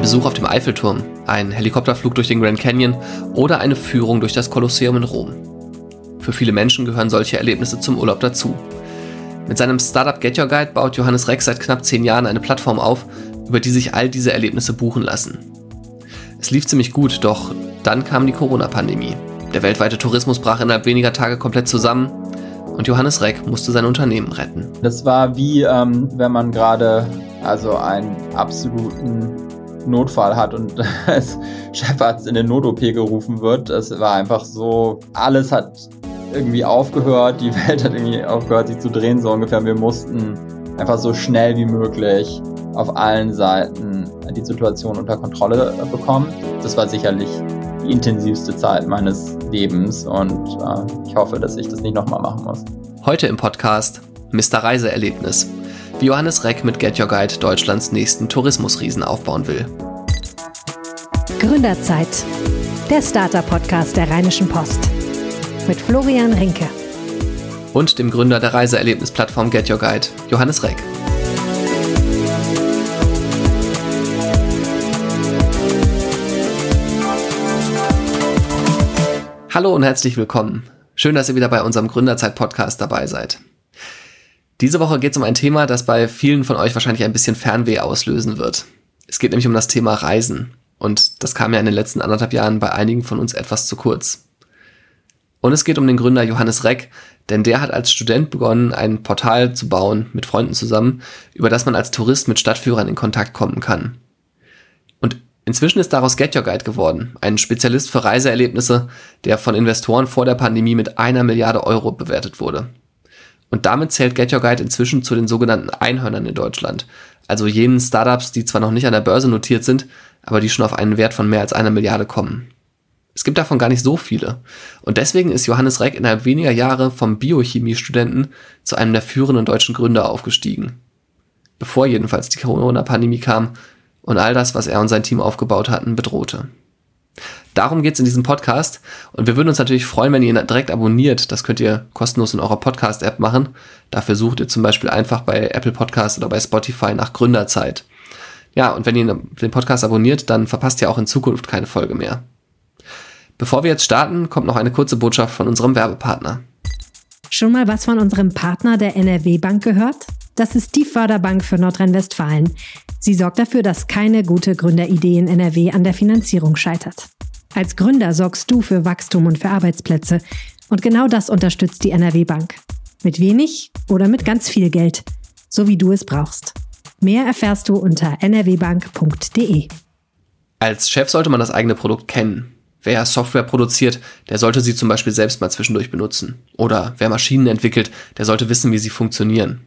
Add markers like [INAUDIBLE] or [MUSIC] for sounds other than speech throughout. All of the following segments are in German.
Ein Besuch auf dem Eiffelturm, ein Helikopterflug durch den Grand Canyon oder eine Führung durch das Kolosseum in Rom. Für viele Menschen gehören solche Erlebnisse zum Urlaub dazu. Mit seinem Startup Get Your Guide baut Johannes Reck seit knapp zehn Jahren eine Plattform auf, über die sich all diese Erlebnisse buchen lassen. Es lief ziemlich gut, doch dann kam die Corona-Pandemie. Der weltweite Tourismus brach innerhalb weniger Tage komplett zusammen und Johannes Reck musste sein Unternehmen retten. Das war wie, ähm, wenn man gerade also einen absoluten Notfall hat und [LAUGHS] als Chefarzt in den Not-OP gerufen wird. Es war einfach so, alles hat irgendwie aufgehört, die [LAUGHS] Welt hat irgendwie aufgehört, sich zu drehen, so ungefähr. Wir mussten einfach so schnell wie möglich auf allen Seiten die Situation unter Kontrolle bekommen. Das war sicherlich die intensivste Zeit meines Lebens und äh, ich hoffe, dass ich das nicht nochmal machen muss. Heute im Podcast Mr. Reiseerlebnis, wie Johannes Reck mit Get Your Guide Deutschlands nächsten Tourismusriesen aufbauen will. Gründerzeit, der Starter-Podcast der Rheinischen Post mit Florian Rinke und dem Gründer der Reiseerlebnisplattform Get Your Guide, Johannes Reck. Hallo und herzlich willkommen. Schön, dass ihr wieder bei unserem Gründerzeit-Podcast dabei seid. Diese Woche geht es um ein Thema, das bei vielen von euch wahrscheinlich ein bisschen Fernweh auslösen wird. Es geht nämlich um das Thema Reisen. Und das kam ja in den letzten anderthalb Jahren bei einigen von uns etwas zu kurz. Und es geht um den Gründer Johannes Reck, denn der hat als Student begonnen, ein Portal zu bauen mit Freunden zusammen, über das man als Tourist mit Stadtführern in Kontakt kommen kann. Inzwischen ist daraus Get Your Guide geworden, ein Spezialist für Reiseerlebnisse, der von Investoren vor der Pandemie mit einer Milliarde Euro bewertet wurde. Und damit zählt Get Your Guide inzwischen zu den sogenannten Einhörnern in Deutschland, also jenen Startups, die zwar noch nicht an der Börse notiert sind, aber die schon auf einen Wert von mehr als einer Milliarde kommen. Es gibt davon gar nicht so viele. Und deswegen ist Johannes Reck innerhalb weniger Jahre vom Biochemiestudenten zu einem der führenden deutschen Gründer aufgestiegen. Bevor jedenfalls die Corona-Pandemie kam, und all das, was er und sein Team aufgebaut hatten, bedrohte. Darum geht es in diesem Podcast und wir würden uns natürlich freuen, wenn ihr ihn direkt abonniert. Das könnt ihr kostenlos in eurer Podcast-App machen. Dafür sucht ihr zum Beispiel einfach bei Apple Podcast oder bei Spotify nach Gründerzeit. Ja, und wenn ihr den Podcast abonniert, dann verpasst ihr auch in Zukunft keine Folge mehr. Bevor wir jetzt starten, kommt noch eine kurze Botschaft von unserem Werbepartner. Schon mal was von unserem Partner der NRW Bank gehört? Das ist die Förderbank für Nordrhein-Westfalen. Sie sorgt dafür, dass keine gute Gründeridee in NRW an der Finanzierung scheitert. Als Gründer sorgst du für Wachstum und für Arbeitsplätze. Und genau das unterstützt die NRW Bank. Mit wenig oder mit ganz viel Geld. So wie du es brauchst. Mehr erfährst du unter nrwbank.de. Als Chef sollte man das eigene Produkt kennen. Wer Software produziert, der sollte sie zum Beispiel selbst mal zwischendurch benutzen. Oder wer Maschinen entwickelt, der sollte wissen, wie sie funktionieren.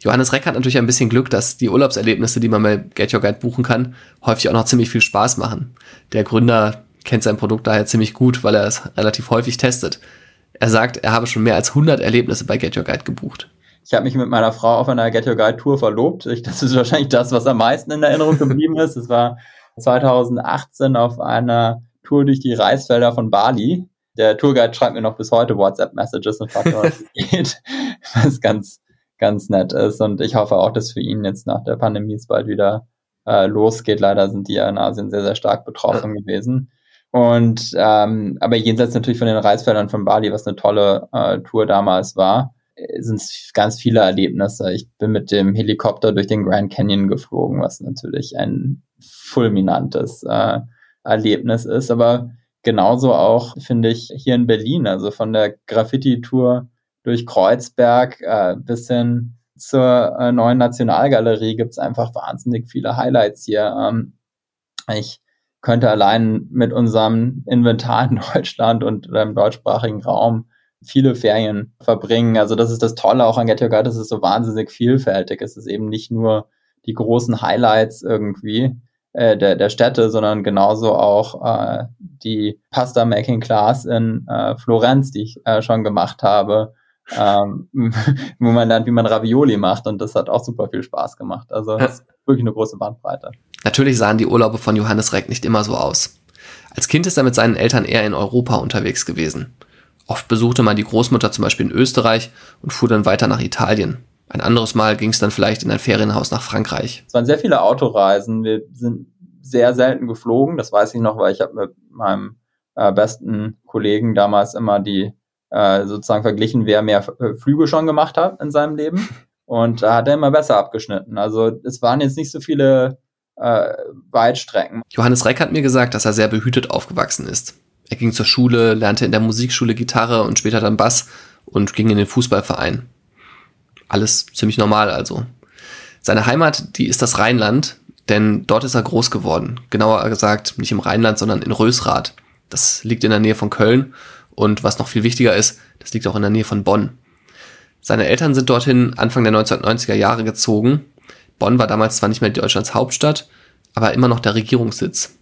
Johannes Reck hat natürlich ein bisschen Glück, dass die Urlaubserlebnisse, die man bei Get Your Guide buchen kann, häufig auch noch ziemlich viel Spaß machen. Der Gründer kennt sein Produkt daher ziemlich gut, weil er es relativ häufig testet. Er sagt, er habe schon mehr als 100 Erlebnisse bei Get Your Guide gebucht. Ich habe mich mit meiner Frau auf einer Get Your Guide Tour verlobt. Ich, das ist wahrscheinlich das, was am meisten in Erinnerung geblieben ist. Es war 2018 auf einer Tour durch die Reisfelder von Bali. Der Tourguide schreibt mir noch bis heute WhatsApp-Messages und fragt, was es [LAUGHS] geht. Was ganz, ganz nett ist. Und ich hoffe auch, dass für ihn jetzt nach der Pandemie es bald wieder äh, losgeht. Leider sind die ja in Asien sehr, sehr stark betroffen ja. gewesen. Und ähm, aber jenseits natürlich von den Reisfeldern von Bali, was eine tolle äh, Tour damals war, sind es ganz viele Erlebnisse. Ich bin mit dem Helikopter durch den Grand Canyon geflogen, was natürlich ein fulminantes äh, Erlebnis ist. Aber genauso auch, finde ich, hier in Berlin, also von der Graffiti-Tour durch Kreuzberg äh, bis hin zur äh, neuen Nationalgalerie gibt es einfach wahnsinnig viele Highlights hier. Ähm, ich könnte allein mit unserem Inventar in [LAUGHS] Deutschland und im deutschsprachigen Raum viele Ferien verbringen. Also das ist das Tolle auch an Get Your Guide, dass es so wahnsinnig vielfältig ist. Es ist eben nicht nur die großen Highlights irgendwie äh, der, der Städte, sondern genauso auch äh, die Pasta Making Class in äh, Florenz, die ich äh, schon gemacht habe ähm, [LAUGHS] wo man lernt, wie man Ravioli macht und das hat auch super viel Spaß gemacht. Also das ist wirklich eine große Bandbreite. Natürlich sahen die Urlaube von Johannes Reck nicht immer so aus. Als Kind ist er mit seinen Eltern eher in Europa unterwegs gewesen. Oft besuchte man die Großmutter zum Beispiel in Österreich und fuhr dann weiter nach Italien. Ein anderes Mal ging es dann vielleicht in ein Ferienhaus nach Frankreich. Es waren sehr viele Autoreisen. Wir sind sehr selten geflogen. Das weiß ich noch, weil ich habe mit meinem äh, besten Kollegen damals immer die äh, sozusagen verglichen, wer mehr äh, Flüge schon gemacht hat in seinem Leben. [LAUGHS] Und da hat er immer besser abgeschnitten. Also es waren jetzt nicht so viele äh, Weitstrecken. Johannes Reck hat mir gesagt, dass er sehr behütet aufgewachsen ist. Er ging zur Schule, lernte in der Musikschule Gitarre und später dann Bass und ging in den Fußballverein. Alles ziemlich normal also. Seine Heimat, die ist das Rheinland, denn dort ist er groß geworden. Genauer gesagt, nicht im Rheinland, sondern in Rösrath. Das liegt in der Nähe von Köln und was noch viel wichtiger ist, das liegt auch in der Nähe von Bonn. Seine Eltern sind dorthin Anfang der 1990er Jahre gezogen. Bonn war damals zwar nicht mehr Deutschlands Hauptstadt, aber immer noch der Regierungssitz.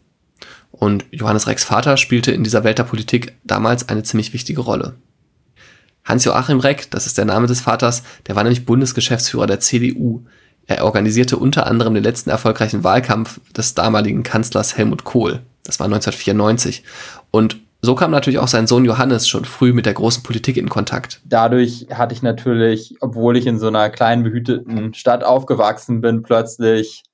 Und Johannes Recks Vater spielte in dieser Welt der Politik damals eine ziemlich wichtige Rolle. Hans-Joachim Reck, das ist der Name des Vaters, der war nämlich Bundesgeschäftsführer der CDU. Er organisierte unter anderem den letzten erfolgreichen Wahlkampf des damaligen Kanzlers Helmut Kohl. Das war 1994. Und so kam natürlich auch sein Sohn Johannes schon früh mit der großen Politik in Kontakt. Dadurch hatte ich natürlich, obwohl ich in so einer kleinen behüteten Stadt aufgewachsen bin, plötzlich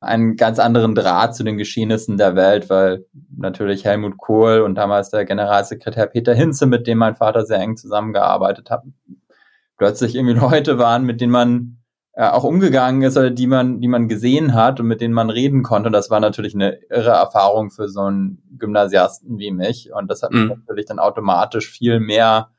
einen ganz anderen Draht zu den Geschehnissen der Welt, weil natürlich Helmut Kohl und damals der Generalsekretär Peter Hinze, mit dem mein Vater sehr eng zusammengearbeitet hat, plötzlich irgendwie [LAUGHS] Leute waren, mit denen man äh, auch umgegangen ist oder die man, die man gesehen hat und mit denen man reden konnte. Und das war natürlich eine irre Erfahrung für so einen Gymnasiasten wie mich. Und das hat mhm. mich natürlich dann automatisch viel mehr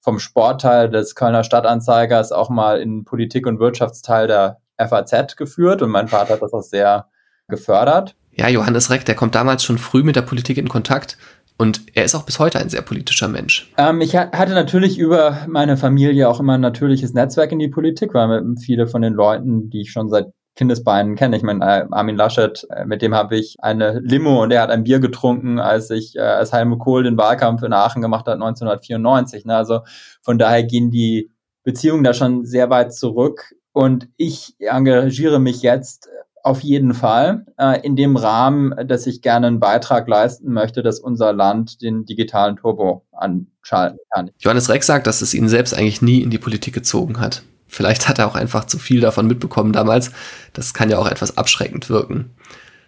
vom Sportteil des Kölner Stadtanzeigers auch mal in Politik- und Wirtschaftsteil der FAZ geführt. Und mein Vater hat das auch sehr gefördert. Ja, Johannes Reck, der kommt damals schon früh mit der Politik in Kontakt und er ist auch bis heute ein sehr politischer Mensch. Ähm, ich hatte natürlich über meine Familie auch immer ein natürliches Netzwerk in die Politik, weil viele von den Leuten, die ich schon seit Kindesbeinen kenne. Ich meine, äh, Armin Laschet, äh, mit dem habe ich eine Limo und er hat ein Bier getrunken, als ich äh, als Helmut Kohl den Wahlkampf in Aachen gemacht hat 1994. Ne? Also von daher gehen die Beziehungen da schon sehr weit zurück. Und ich engagiere mich jetzt auf jeden Fall äh, in dem Rahmen, dass ich gerne einen Beitrag leisten möchte, dass unser Land den digitalen Turbo anschalten kann. Johannes Reck sagt, dass es ihn selbst eigentlich nie in die Politik gezogen hat. Vielleicht hat er auch einfach zu viel davon mitbekommen damals. Das kann ja auch etwas abschreckend wirken.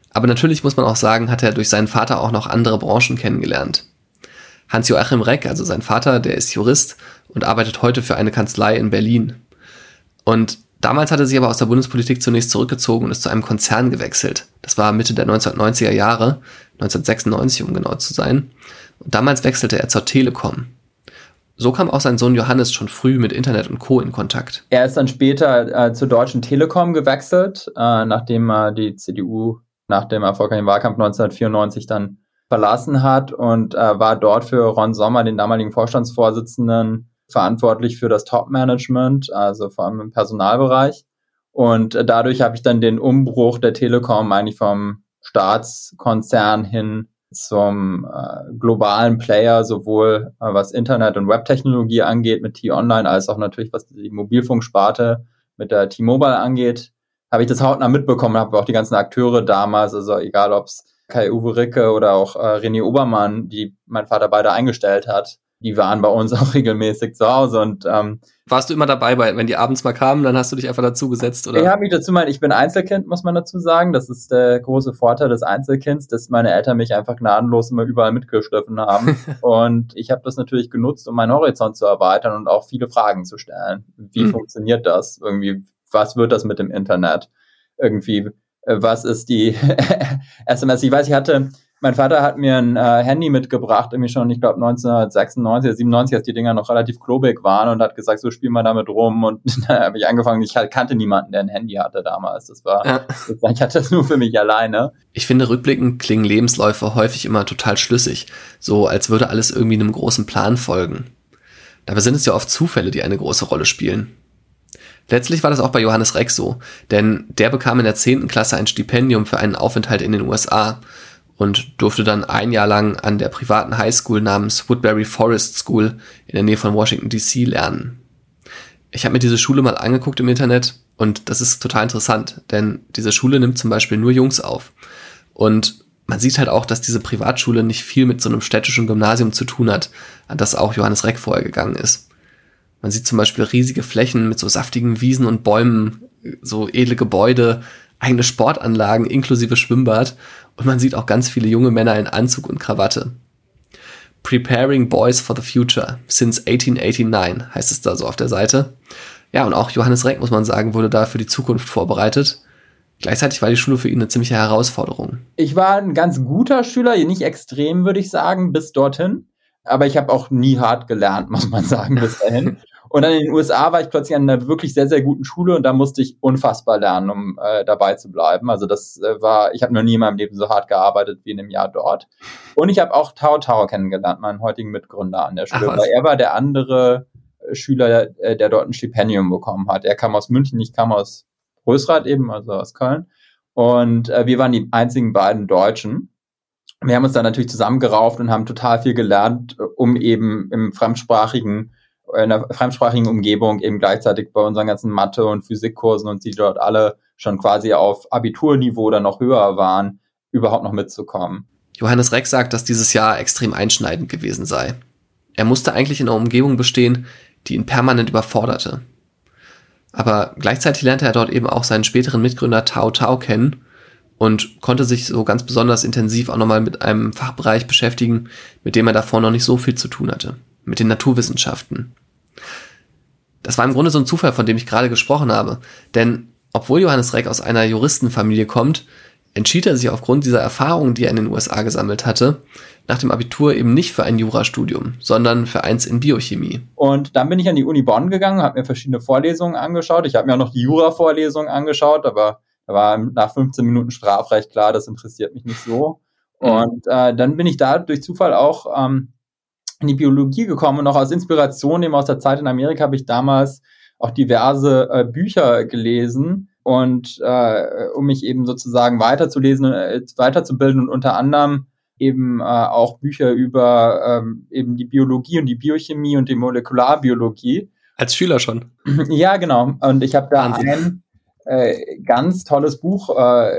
Aber natürlich muss man auch sagen, hat er durch seinen Vater auch noch andere Branchen kennengelernt. Hans-Joachim Reck, also sein Vater, der ist Jurist und arbeitet heute für eine Kanzlei in Berlin. Und Damals hat er sich aber aus der Bundespolitik zunächst zurückgezogen und ist zu einem Konzern gewechselt. Das war Mitte der 1990er Jahre, 1996 um genau zu sein. Und damals wechselte er zur Telekom. So kam auch sein Sohn Johannes schon früh mit Internet und Co. in Kontakt. Er ist dann später äh, zur Deutschen Telekom gewechselt, äh, nachdem er die CDU nach dem erfolgreichen Wahlkampf 1994 dann verlassen hat und äh, war dort für Ron Sommer, den damaligen Vorstandsvorsitzenden, verantwortlich für das Top-Management, also vor allem im Personalbereich. Und dadurch habe ich dann den Umbruch der Telekom eigentlich vom Staatskonzern hin zum äh, globalen Player, sowohl äh, was Internet- und Webtechnologie angeht mit T-Online, als auch natürlich was die Mobilfunksparte mit der T-Mobile angeht, habe ich das hautnah mitbekommen, habe auch die ganzen Akteure damals, also egal ob es Kai-Uwe Ricke oder auch äh, René Obermann, die mein Vater beide eingestellt hat, die waren bei uns [LAUGHS] auch regelmäßig zu Hause und ähm, warst du immer dabei, bei, wenn die abends mal kamen, dann hast du dich einfach dazu gesetzt, oder? Ich habe mich dazu mal, ich bin Einzelkind, muss man dazu sagen. Das ist der große Vorteil des Einzelkinds, dass meine Eltern mich einfach gnadenlos immer überall mitgeschliffen haben. [LAUGHS] und ich habe das natürlich genutzt, um meinen Horizont zu erweitern und auch viele Fragen zu stellen. Wie mhm. funktioniert das? Irgendwie, was wird das mit dem Internet? Irgendwie, äh, was ist die [LAUGHS] SMS? Ich weiß, ich hatte mein Vater hat mir ein äh, Handy mitgebracht, irgendwie schon, ich glaube 1996 oder 97, als die Dinger noch relativ klobig waren und hat gesagt, so spiel mal damit rum. Und [LAUGHS] dann habe ich angefangen, ich kannte niemanden, der ein Handy hatte damals. Das war, ja. das, [LAUGHS] ich hatte das nur für mich alleine. Ich finde, rückblickend klingen Lebensläufe häufig immer total schlüssig, so als würde alles irgendwie einem großen Plan folgen. Dabei sind es ja oft Zufälle, die eine große Rolle spielen. Letztlich war das auch bei Johannes Reck so, denn der bekam in der 10. Klasse ein Stipendium für einen Aufenthalt in den USA und durfte dann ein Jahr lang an der privaten Highschool namens Woodbury Forest School in der Nähe von Washington DC lernen. Ich habe mir diese Schule mal angeguckt im Internet und das ist total interessant, denn diese Schule nimmt zum Beispiel nur Jungs auf. Und man sieht halt auch, dass diese Privatschule nicht viel mit so einem städtischen Gymnasium zu tun hat, an das auch Johannes Reck vorher gegangen ist. Man sieht zum Beispiel riesige Flächen mit so saftigen Wiesen und Bäumen, so edle Gebäude, eigene Sportanlagen inklusive Schwimmbad und man sieht auch ganz viele junge Männer in Anzug und Krawatte. Preparing Boys for the Future since 1889 heißt es da so auf der Seite. Ja, und auch Johannes Reck, muss man sagen, wurde da für die Zukunft vorbereitet. Gleichzeitig war die Schule für ihn eine ziemliche Herausforderung. Ich war ein ganz guter Schüler, nicht extrem, würde ich sagen, bis dorthin. Aber ich habe auch nie hart gelernt, muss man sagen, bis dahin. [LAUGHS] Und dann in den USA war ich plötzlich an einer wirklich sehr, sehr guten Schule und da musste ich unfassbar lernen, um äh, dabei zu bleiben. Also das äh, war, ich habe noch nie in meinem Leben so hart gearbeitet wie in einem Jahr dort. Und ich habe auch Tao Tao kennengelernt, meinen heutigen Mitgründer an der Schule, Ach, weil er war der andere äh, Schüler, der, der dort ein Stipendium bekommen hat. Er kam aus München, ich kam aus Größrath eben, also aus Köln. Und äh, wir waren die einzigen beiden Deutschen. Wir haben uns dann natürlich zusammengerauft und haben total viel gelernt, äh, um eben im fremdsprachigen in einer fremdsprachigen Umgebung eben gleichzeitig bei unseren ganzen Mathe- und Physikkursen und die dort alle schon quasi auf Abiturniveau oder noch höher waren, überhaupt noch mitzukommen. Johannes Reck sagt, dass dieses Jahr extrem einschneidend gewesen sei. Er musste eigentlich in einer Umgebung bestehen, die ihn permanent überforderte. Aber gleichzeitig lernte er dort eben auch seinen späteren Mitgründer Tao Tao kennen und konnte sich so ganz besonders intensiv auch nochmal mit einem Fachbereich beschäftigen, mit dem er davor noch nicht so viel zu tun hatte, mit den Naturwissenschaften. Das war im Grunde so ein Zufall, von dem ich gerade gesprochen habe. Denn obwohl Johannes Reck aus einer Juristenfamilie kommt, entschied er sich aufgrund dieser Erfahrungen, die er in den USA gesammelt hatte, nach dem Abitur eben nicht für ein Jurastudium, sondern für eins in Biochemie. Und dann bin ich an die Uni Bonn gegangen, habe mir verschiedene Vorlesungen angeschaut. Ich habe mir auch noch die Jura-Vorlesungen angeschaut, aber da war nach 15 Minuten Strafrecht klar, das interessiert mich nicht so. Mhm. Und äh, dann bin ich da durch Zufall auch ähm, in die Biologie gekommen und auch aus Inspiration eben aus der Zeit in Amerika habe ich damals auch diverse äh, Bücher gelesen und äh, um mich eben sozusagen weiterzulesen, äh, weiterzubilden und unter anderem eben äh, auch Bücher über ähm, eben die Biologie und die Biochemie und die Molekularbiologie. Als Schüler schon. Ja, genau. Und ich habe da Wahnsinn. ein äh, ganz tolles Buch äh,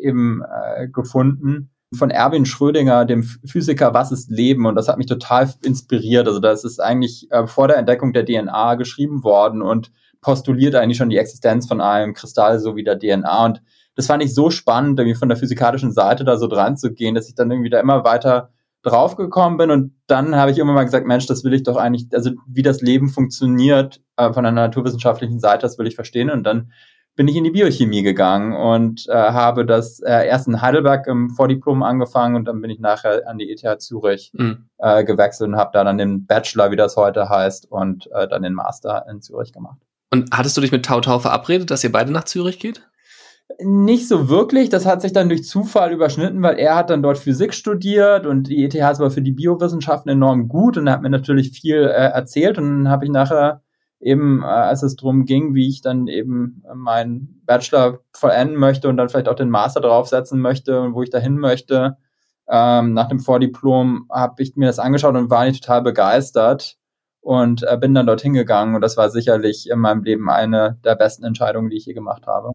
eben äh, gefunden, von Erwin Schrödinger, dem Physiker Was ist Leben? Und das hat mich total inspiriert. Also das ist eigentlich äh, vor der Entdeckung der DNA geschrieben worden und postuliert eigentlich schon die Existenz von einem Kristall so wie der DNA. Und das fand ich so spannend, irgendwie von der physikalischen Seite da so dran zu gehen, dass ich dann irgendwie da immer weiter draufgekommen bin. Und dann habe ich immer mal gesagt, Mensch, das will ich doch eigentlich, also wie das Leben funktioniert äh, von einer naturwissenschaftlichen Seite, das will ich verstehen. Und dann bin ich in die Biochemie gegangen und äh, habe das äh, erst in Heidelberg im Vordiplom angefangen und dann bin ich nachher an die ETH Zürich mhm. äh, gewechselt und habe da dann den Bachelor, wie das heute heißt, und äh, dann den Master in Zürich gemacht. Und hattest du dich mit Tau Tau verabredet, dass ihr beide nach Zürich geht? Nicht so wirklich. Das hat sich dann durch Zufall überschnitten, weil er hat dann dort Physik studiert und die ETH ist aber für die Biowissenschaften enorm gut und er hat mir natürlich viel äh, erzählt und dann habe ich nachher eben, äh, als es darum ging, wie ich dann eben meinen Bachelor vollenden möchte und dann vielleicht auch den Master draufsetzen möchte und wo ich dahin möchte. Ähm, nach dem Vordiplom habe ich mir das angeschaut und war nicht total begeistert und äh, bin dann dorthin gegangen und das war sicherlich in meinem Leben eine der besten Entscheidungen, die ich je gemacht habe.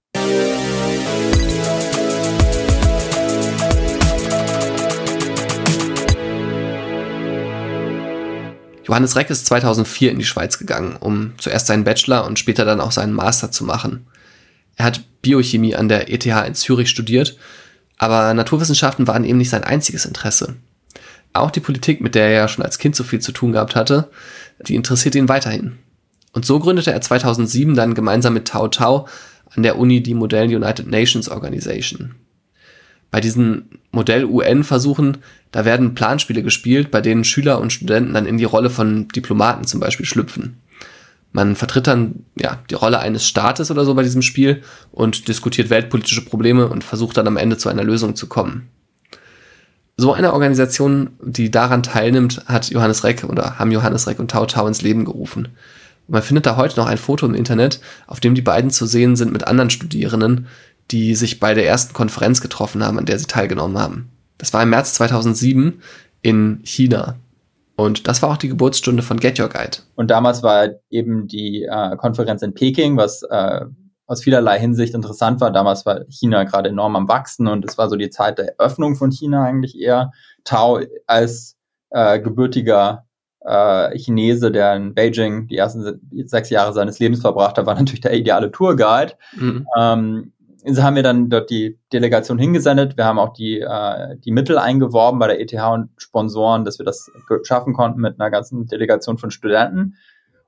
Johannes Reck ist 2004 in die Schweiz gegangen, um zuerst seinen Bachelor und später dann auch seinen Master zu machen. Er hat Biochemie an der ETH in Zürich studiert, aber Naturwissenschaften waren eben nicht sein einziges Interesse. Auch die Politik, mit der er ja schon als Kind so viel zu tun gehabt hatte, die interessiert ihn weiterhin. Und so gründete er 2007 dann gemeinsam mit Tao Tao an der Uni die Modell United Nations Organization. Bei diesen Modell-UN-Versuchen, da werden Planspiele gespielt, bei denen Schüler und Studenten dann in die Rolle von Diplomaten zum Beispiel schlüpfen. Man vertritt dann ja die Rolle eines Staates oder so bei diesem Spiel und diskutiert weltpolitische Probleme und versucht dann am Ende zu einer Lösung zu kommen. So eine Organisation, die daran teilnimmt, hat Johannes Reck oder haben Johannes Reck und Tau Tau ins Leben gerufen. man findet da heute noch ein Foto im Internet, auf dem die beiden zu sehen sind mit anderen Studierenden, die sich bei der ersten Konferenz getroffen haben, an der sie teilgenommen haben. Das war im März 2007 in China. Und das war auch die Geburtsstunde von Get Your Guide. Und damals war eben die äh, Konferenz in Peking, was äh, aus vielerlei Hinsicht interessant war. Damals war China gerade enorm am Wachsen und es war so die Zeit der Öffnung von China eigentlich eher. Tao als äh, gebürtiger äh, Chinese, der in Beijing die ersten sechs Jahre seines Lebens verbracht hat, war natürlich der ideale Tourguide. Mhm. Ähm, so haben wir dann dort die Delegation hingesendet. Wir haben auch die, äh, die Mittel eingeworben bei der ETH und Sponsoren, dass wir das schaffen konnten mit einer ganzen Delegation von Studenten.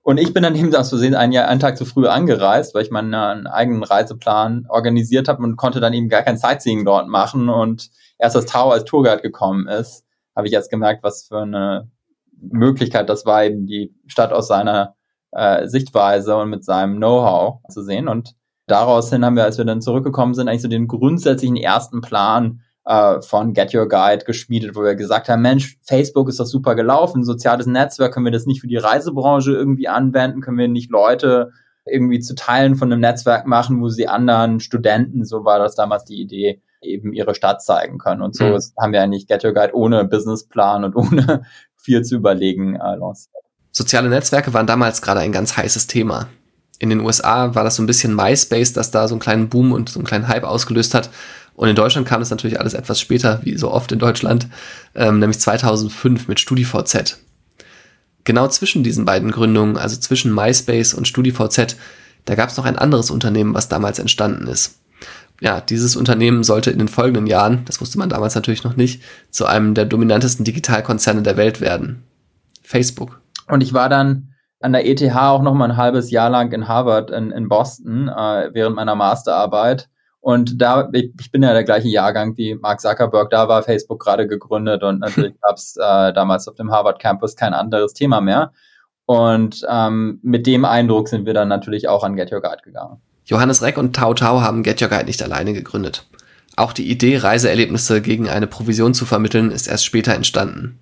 Und ich bin dann eben aus Versehen einen, einen Tag zu früh angereist, weil ich meinen äh, eigenen Reiseplan organisiert habe und konnte dann eben gar kein Sightseeing dort machen. Und erst als Tau als Tourguide gekommen ist, habe ich jetzt gemerkt, was für eine Möglichkeit das war, eben die Stadt aus seiner äh, Sichtweise und mit seinem Know-how zu sehen. Und daraus hin haben wir, als wir dann zurückgekommen sind, eigentlich so den grundsätzlichen ersten Plan äh, von Get Your Guide geschmiedet, wo wir gesagt haben, Mensch, Facebook ist doch super gelaufen, soziales Netzwerk, können wir das nicht für die Reisebranche irgendwie anwenden, können wir nicht Leute irgendwie zu Teilen von einem Netzwerk machen, wo sie anderen Studenten, so war das damals die Idee, eben ihre Stadt zeigen können. Und so mhm. haben wir eigentlich Get Your Guide ohne Businessplan und [LAUGHS] ohne viel zu überlegen äh, lanciert. Soziale Netzwerke waren damals gerade ein ganz heißes Thema. In den USA war das so ein bisschen MySpace, das da so einen kleinen Boom und so einen kleinen Hype ausgelöst hat. Und in Deutschland kam es natürlich alles etwas später, wie so oft in Deutschland, ähm, nämlich 2005 mit StudiVZ. Genau zwischen diesen beiden Gründungen, also zwischen MySpace und StudiVZ, da gab es noch ein anderes Unternehmen, was damals entstanden ist. Ja, dieses Unternehmen sollte in den folgenden Jahren, das wusste man damals natürlich noch nicht, zu einem der dominantesten Digitalkonzerne der Welt werden. Facebook. Und ich war dann an der ETH auch noch mal ein halbes Jahr lang in Harvard in, in Boston äh, während meiner Masterarbeit und da, ich, ich bin ja der gleiche Jahrgang wie Mark Zuckerberg, da war Facebook gerade gegründet und natürlich [LAUGHS] gab es äh, damals auf dem Harvard Campus kein anderes Thema mehr. Und ähm, mit dem Eindruck sind wir dann natürlich auch an Get Your Guide gegangen. Johannes Reck und Tau Tau haben Get Your Guide nicht alleine gegründet. Auch die Idee, Reiseerlebnisse gegen eine Provision zu vermitteln, ist erst später entstanden.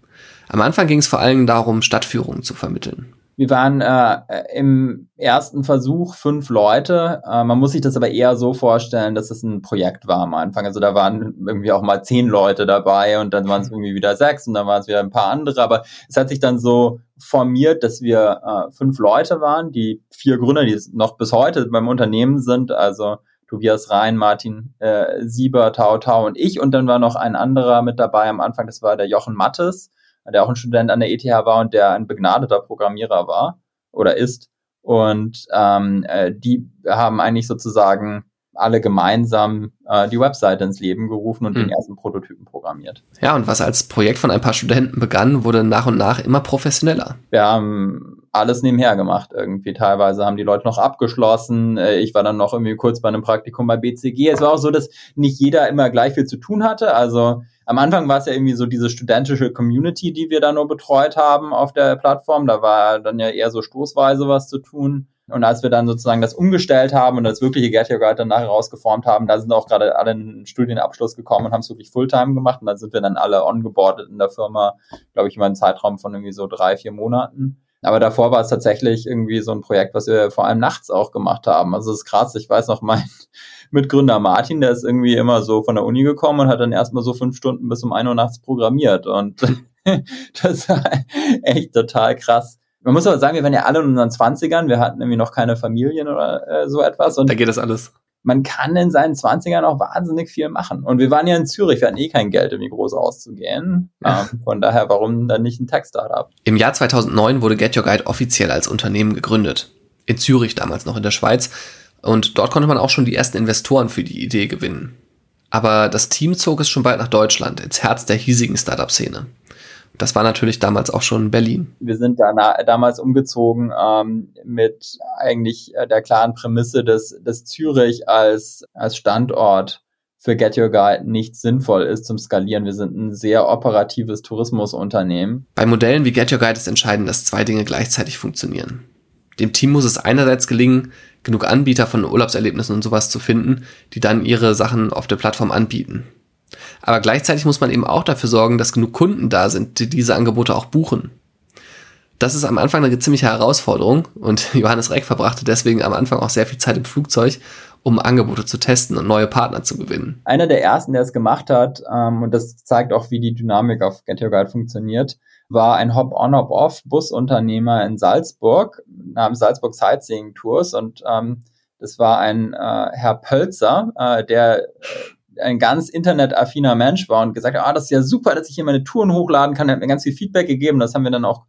Am Anfang ging es vor allem darum, Stadtführungen zu vermitteln. Wir waren äh, im ersten Versuch fünf Leute. Äh, man muss sich das aber eher so vorstellen, dass es ein Projekt war am Anfang. Also da waren irgendwie auch mal zehn Leute dabei und dann waren es irgendwie wieder sechs und dann waren es wieder ein paar andere. Aber es hat sich dann so formiert, dass wir äh, fünf Leute waren, die vier Gründer, die noch bis heute beim Unternehmen sind. Also Tobias Rhein, Martin äh, Sieber, Tau Tau und ich. Und dann war noch ein anderer mit dabei am Anfang, das war der Jochen Mattes der auch ein Student an der ETH war und der ein begnadeter Programmierer war oder ist. Und ähm, äh, die haben eigentlich sozusagen alle gemeinsam äh, die Webseite ins Leben gerufen und mhm. den ersten Prototypen programmiert. Ja, und was als Projekt von ein paar Studenten begann, wurde nach und nach immer professioneller. Wir haben alles nebenher gemacht irgendwie. Teilweise haben die Leute noch abgeschlossen. Äh, ich war dann noch irgendwie kurz bei einem Praktikum bei BCG. Es war auch so, dass nicht jeder immer gleich viel zu tun hatte. Also am Anfang war es ja irgendwie so diese studentische Community, die wir da nur betreut haben auf der Plattform. Da war dann ja eher so stoßweise was zu tun. Und als wir dann sozusagen das umgestellt haben und das wirkliche Get Your Guide dann nachher rausgeformt haben, da sind auch gerade alle in den Studienabschluss gekommen und haben es wirklich Fulltime gemacht. Und dann sind wir dann alle ongeboardet in der Firma, glaube ich, über einen Zeitraum von irgendwie so drei, vier Monaten. Aber davor war es tatsächlich irgendwie so ein Projekt, was wir vor allem nachts auch gemacht haben. Also es ist krass. Ich weiß noch, mein [LAUGHS] Mitgründer Martin, der ist irgendwie immer so von der Uni gekommen und hat dann erstmal so fünf Stunden bis um ein Uhr nachts programmiert. Und [LAUGHS] das war echt total krass. Man muss aber sagen, wir waren ja alle in unseren Zwanzigern, wir hatten irgendwie noch keine Familien oder äh, so etwas. Und da geht das alles. Man kann in seinen Zwanzigern auch wahnsinnig viel machen. Und wir waren ja in Zürich, wir hatten eh kein Geld, irgendwie groß auszugehen. Ähm, von daher, warum dann nicht ein Tech-Startup? Im Jahr 2009 wurde Get Your Guide offiziell als Unternehmen gegründet. In Zürich damals noch in der Schweiz. Und dort konnte man auch schon die ersten Investoren für die Idee gewinnen. Aber das Team zog es schon bald nach Deutschland, ins Herz der hiesigen Startup-Szene. Das war natürlich damals auch schon Berlin. Wir sind da damals umgezogen ähm, mit eigentlich äh, der klaren Prämisse, dass, dass Zürich als, als Standort für Get Your Guide nicht sinnvoll ist zum Skalieren. Wir sind ein sehr operatives Tourismusunternehmen. Bei Modellen wie Get Your Guide ist entscheidend, dass zwei Dinge gleichzeitig funktionieren. Dem Team muss es einerseits gelingen, genug Anbieter von Urlaubserlebnissen und sowas zu finden, die dann ihre Sachen auf der Plattform anbieten. Aber gleichzeitig muss man eben auch dafür sorgen, dass genug Kunden da sind, die diese Angebote auch buchen. Das ist am Anfang eine ziemliche Herausforderung und [LAUGHS] Johannes Reck verbrachte deswegen am Anfang auch sehr viel Zeit im Flugzeug, um Angebote zu testen und neue Partner zu gewinnen. Einer der ersten, der es gemacht hat, ähm, und das zeigt auch, wie die Dynamik auf Get funktioniert, war ein Hop-on, Hop-off Busunternehmer in Salzburg namens Salzburg Sightseeing Tours und ähm, das war ein äh, Herr Pölzer, äh, der äh, ein ganz internetaffiner Mensch war und gesagt hat, ah, das ist ja super, dass ich hier meine Touren hochladen kann. Er hat mir ganz viel Feedback gegeben. Das haben wir dann auch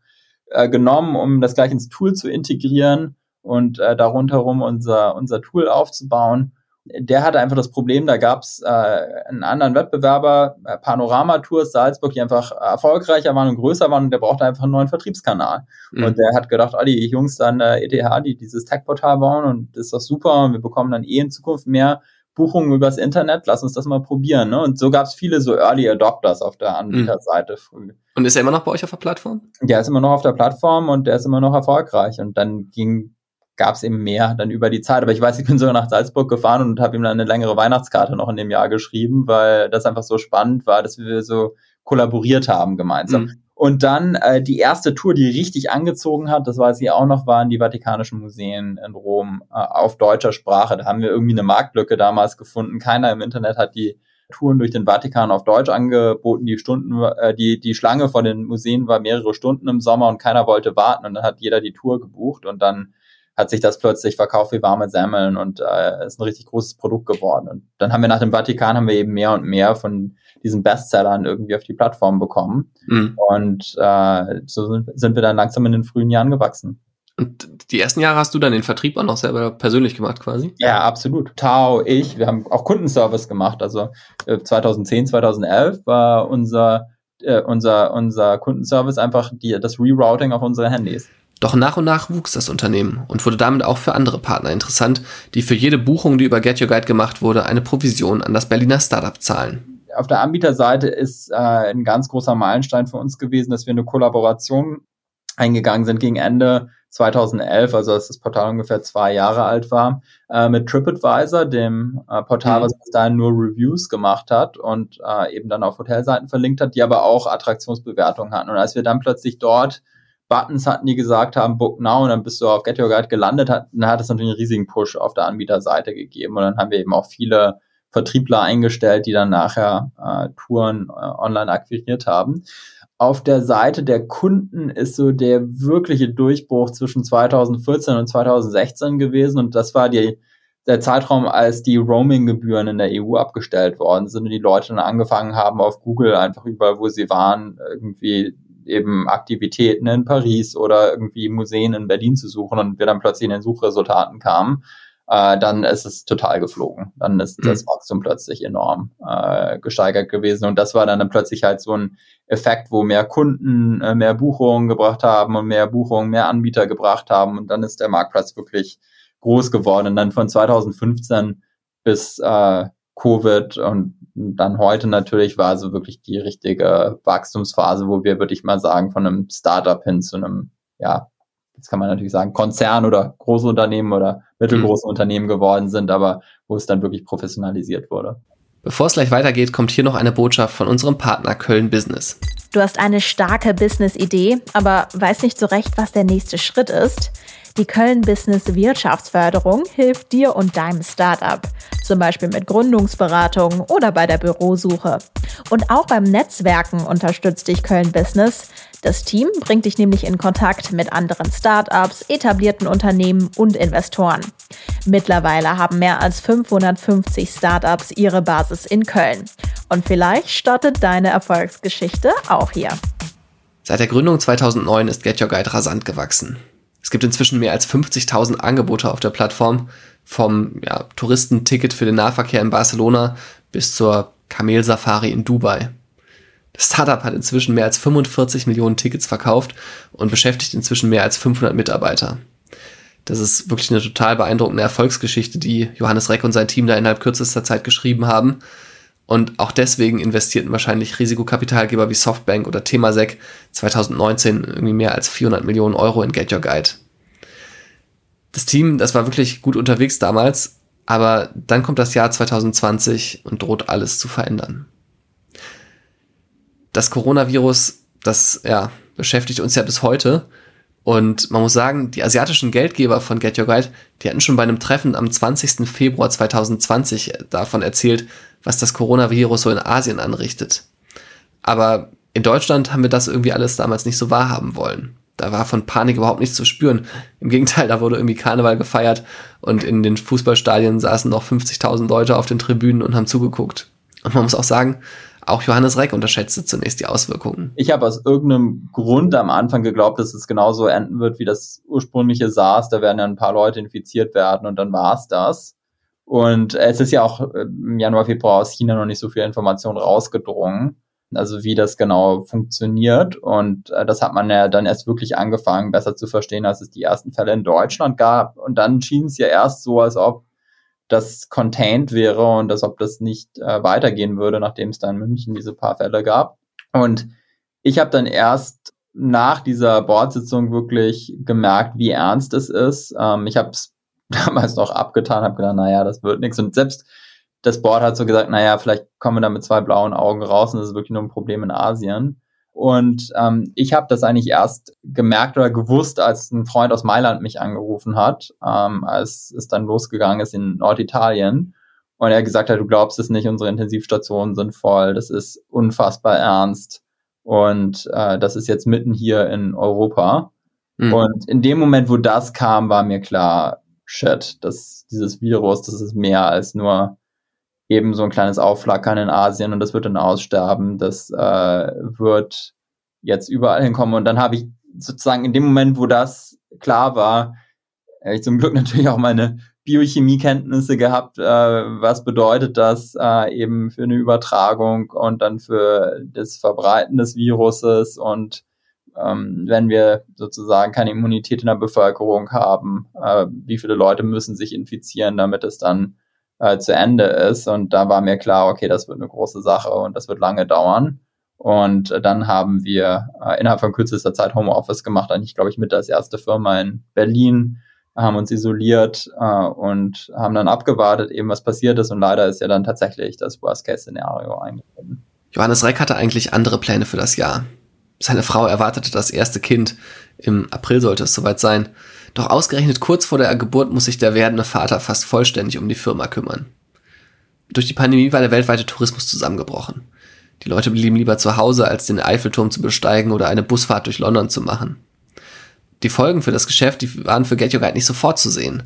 äh, genommen, um das gleich ins Tool zu integrieren und äh, darunterherum unser, unser Tool aufzubauen. Der hatte einfach das Problem, da gab es äh, einen anderen Wettbewerber, äh, Panorama Tours Salzburg, die einfach erfolgreicher waren und größer waren und der brauchte einfach einen neuen Vertriebskanal. Mhm. Und der hat gedacht, oh, die Jungs dann äh, ETH, die dieses Tech-Portal bauen und das ist doch super und wir bekommen dann eh in Zukunft mehr Buchungen übers Internet, lass uns das mal probieren. Ne? Und so gab es viele so Early Adopters auf der Anbieterseite früh. Und ist er immer noch bei euch auf der Plattform? Der ist immer noch auf der Plattform und der ist immer noch erfolgreich. Und dann ging gab es eben mehr dann über die Zeit. Aber ich weiß, ich bin [LAUGHS] sogar nach Salzburg gefahren und habe ihm dann eine längere Weihnachtskarte noch in dem Jahr geschrieben, weil das einfach so spannend war, dass wir so kollaboriert haben gemeinsam. Mhm. Und dann äh, die erste Tour, die richtig angezogen hat, das weiß ich auch noch, waren die Vatikanischen Museen in Rom äh, auf deutscher Sprache. Da haben wir irgendwie eine Marktlücke damals gefunden. Keiner im Internet hat die Touren durch den Vatikan auf Deutsch angeboten. Die Stunden, äh, die, die Schlange vor den Museen war mehrere Stunden im Sommer und keiner wollte warten und dann hat jeder die Tour gebucht und dann hat sich das plötzlich verkauft wie warme Semmeln und äh, ist ein richtig großes Produkt geworden. Und dann haben wir nach dem Vatikan haben wir eben mehr und mehr von diesen Bestsellern irgendwie auf die Plattform bekommen. Mhm. Und äh, so sind, sind wir dann langsam in den frühen Jahren gewachsen. Und die ersten Jahre hast du dann den Vertrieb auch noch selber persönlich gemacht quasi? Ja, absolut. Tao, ich, wir haben auch Kundenservice gemacht. Also 2010, äh, 2011 war unser, äh, unser, unser Kundenservice einfach die, das Rerouting auf unsere Handys. Doch nach und nach wuchs das Unternehmen und wurde damit auch für andere Partner interessant, die für jede Buchung, die über Get Your Guide gemacht wurde, eine Provision an das Berliner Startup zahlen. Auf der Anbieterseite ist äh, ein ganz großer Meilenstein für uns gewesen, dass wir eine Kollaboration eingegangen sind gegen Ende 2011, also als das Portal ungefähr zwei Jahre alt war, äh, mit TripAdvisor, dem äh, Portal, mhm. was bis dahin nur Reviews gemacht hat und äh, eben dann auf Hotelseiten verlinkt hat, die aber auch Attraktionsbewertungen hatten. Und als wir dann plötzlich dort Buttons hatten, die gesagt haben, Book Now und dann bist du auf Get Your Guide gelandet, hat, dann hat es natürlich einen riesigen Push auf der Anbieterseite gegeben und dann haben wir eben auch viele Vertriebler eingestellt, die dann nachher äh, Touren äh, online akquiriert haben. Auf der Seite der Kunden ist so der wirkliche Durchbruch zwischen 2014 und 2016 gewesen und das war die, der Zeitraum, als die Roaming-Gebühren in der EU abgestellt worden sind und die Leute dann angefangen haben, auf Google einfach überall, wo sie waren, irgendwie eben Aktivitäten in Paris oder irgendwie Museen in Berlin zu suchen und wir dann plötzlich in den Suchresultaten kamen, äh, dann ist es total geflogen. Dann ist mhm. das Wachstum plötzlich enorm äh, gesteigert gewesen. Und das war dann, dann plötzlich halt so ein Effekt, wo mehr Kunden äh, mehr Buchungen gebracht haben und mehr Buchungen, mehr Anbieter gebracht haben. Und dann ist der Marktplatz wirklich groß geworden. Und dann von 2015 bis äh, Covid und dann heute natürlich war so wirklich die richtige Wachstumsphase, wo wir, würde ich mal sagen, von einem Startup hin zu einem, ja, jetzt kann man natürlich sagen, Konzern oder große Unternehmen oder mittelgroße mhm. Unternehmen geworden sind, aber wo es dann wirklich professionalisiert wurde. Bevor es gleich weitergeht, kommt hier noch eine Botschaft von unserem Partner Köln Business. Du hast eine starke Business-Idee, aber weißt nicht so recht, was der nächste Schritt ist. Die Köln Business Wirtschaftsförderung hilft dir und deinem Startup, zum Beispiel mit Gründungsberatung oder bei der Bürosuche. Und auch beim Netzwerken unterstützt dich Köln Business. Das Team bringt dich nämlich in Kontakt mit anderen Startups, etablierten Unternehmen und Investoren. Mittlerweile haben mehr als 550 Startups ihre Basis in Köln. Und vielleicht startet deine Erfolgsgeschichte auch hier. Seit der Gründung 2009 ist Get Your Guide rasant gewachsen. Es gibt inzwischen mehr als 50.000 Angebote auf der Plattform, vom ja, Touristenticket für den Nahverkehr in Barcelona bis zur Kamelsafari in Dubai. Das Startup hat inzwischen mehr als 45 Millionen Tickets verkauft und beschäftigt inzwischen mehr als 500 Mitarbeiter. Das ist wirklich eine total beeindruckende Erfolgsgeschichte, die Johannes Reck und sein Team da innerhalb kürzester Zeit geschrieben haben. Und auch deswegen investierten wahrscheinlich Risikokapitalgeber wie Softbank oder Temasek 2019 irgendwie mehr als 400 Millionen Euro in Get Your Guide. Das Team, das war wirklich gut unterwegs damals, aber dann kommt das Jahr 2020 und droht alles zu verändern. Das Coronavirus, das ja, beschäftigt uns ja bis heute. Und man muss sagen, die asiatischen Geldgeber von Get Your Guide, die hatten schon bei einem Treffen am 20. Februar 2020 davon erzählt, was das Coronavirus so in Asien anrichtet. Aber in Deutschland haben wir das irgendwie alles damals nicht so wahrhaben wollen. Da war von Panik überhaupt nichts zu spüren. Im Gegenteil, da wurde irgendwie Karneval gefeiert und in den Fußballstadien saßen noch 50.000 Leute auf den Tribünen und haben zugeguckt. Und man muss auch sagen, Auch Johannes Reck unterschätzte zunächst die Auswirkungen. Ich habe aus irgendeinem Grund am Anfang geglaubt, dass es genauso enden wird wie das ursprüngliche SARS. Da werden ja ein paar Leute infiziert werden und dann war's das. Und es ist ja auch im Januar, Februar aus China noch nicht so viel Information rausgedrungen also wie das genau funktioniert. Und äh, das hat man ja dann erst wirklich angefangen, besser zu verstehen, als es die ersten Fälle in Deutschland gab. Und dann schien es ja erst so, als ob das contained wäre und als ob das nicht äh, weitergehen würde, nachdem es dann in München diese paar Fälle gab. Und ich habe dann erst nach dieser Bordsitzung wirklich gemerkt, wie ernst es ist. Ähm, ich habe es [LAUGHS] damals noch abgetan, habe gedacht, naja, das wird nichts. Und selbst das Board hat so gesagt, naja, vielleicht kommen wir da mit zwei blauen Augen raus und das ist wirklich nur ein Problem in Asien. Und ähm, ich habe das eigentlich erst gemerkt oder gewusst, als ein Freund aus Mailand mich angerufen hat, ähm, als es dann losgegangen ist in Norditalien. Und er gesagt hat, du glaubst es nicht, unsere Intensivstationen sind voll, das ist unfassbar ernst. Und äh, das ist jetzt mitten hier in Europa. Mhm. Und in dem Moment, wo das kam, war mir klar, shit, dass dieses Virus, das ist mehr als nur eben so ein kleines Aufflackern in Asien und das wird dann aussterben. Das äh, wird jetzt überall hinkommen. Und dann habe ich sozusagen in dem Moment, wo das klar war, ich zum Glück [LAUGHS] natürlich auch meine Biochemiekenntnisse gehabt, äh, was bedeutet das äh, eben für eine Übertragung und dann für das Verbreiten des Viruses und ähm, wenn wir sozusagen keine Immunität in der Bevölkerung haben, äh, wie viele Leute müssen sich infizieren, damit es dann äh, zu Ende ist. Und da war mir klar, okay, das wird eine große Sache und das wird lange dauern. Und äh, dann haben wir äh, innerhalb von kürzester Zeit Homeoffice gemacht, eigentlich, glaube ich, mit als erste Firma in Berlin, haben uns isoliert äh, und haben dann abgewartet, eben was passiert ist. Und leider ist ja dann tatsächlich das Worst-Case-Szenario eingetreten. Johannes Reck hatte eigentlich andere Pläne für das Jahr. Seine Frau erwartete das erste Kind. Im April sollte es soweit sein. Doch ausgerechnet kurz vor der Geburt muss sich der werdende Vater fast vollständig um die Firma kümmern. Durch die Pandemie war der weltweite Tourismus zusammengebrochen. Die Leute blieben lieber zu Hause, als den Eiffelturm zu besteigen oder eine Busfahrt durch London zu machen. Die Folgen für das Geschäft die waren für Get Your Guide nicht sofort zu sehen.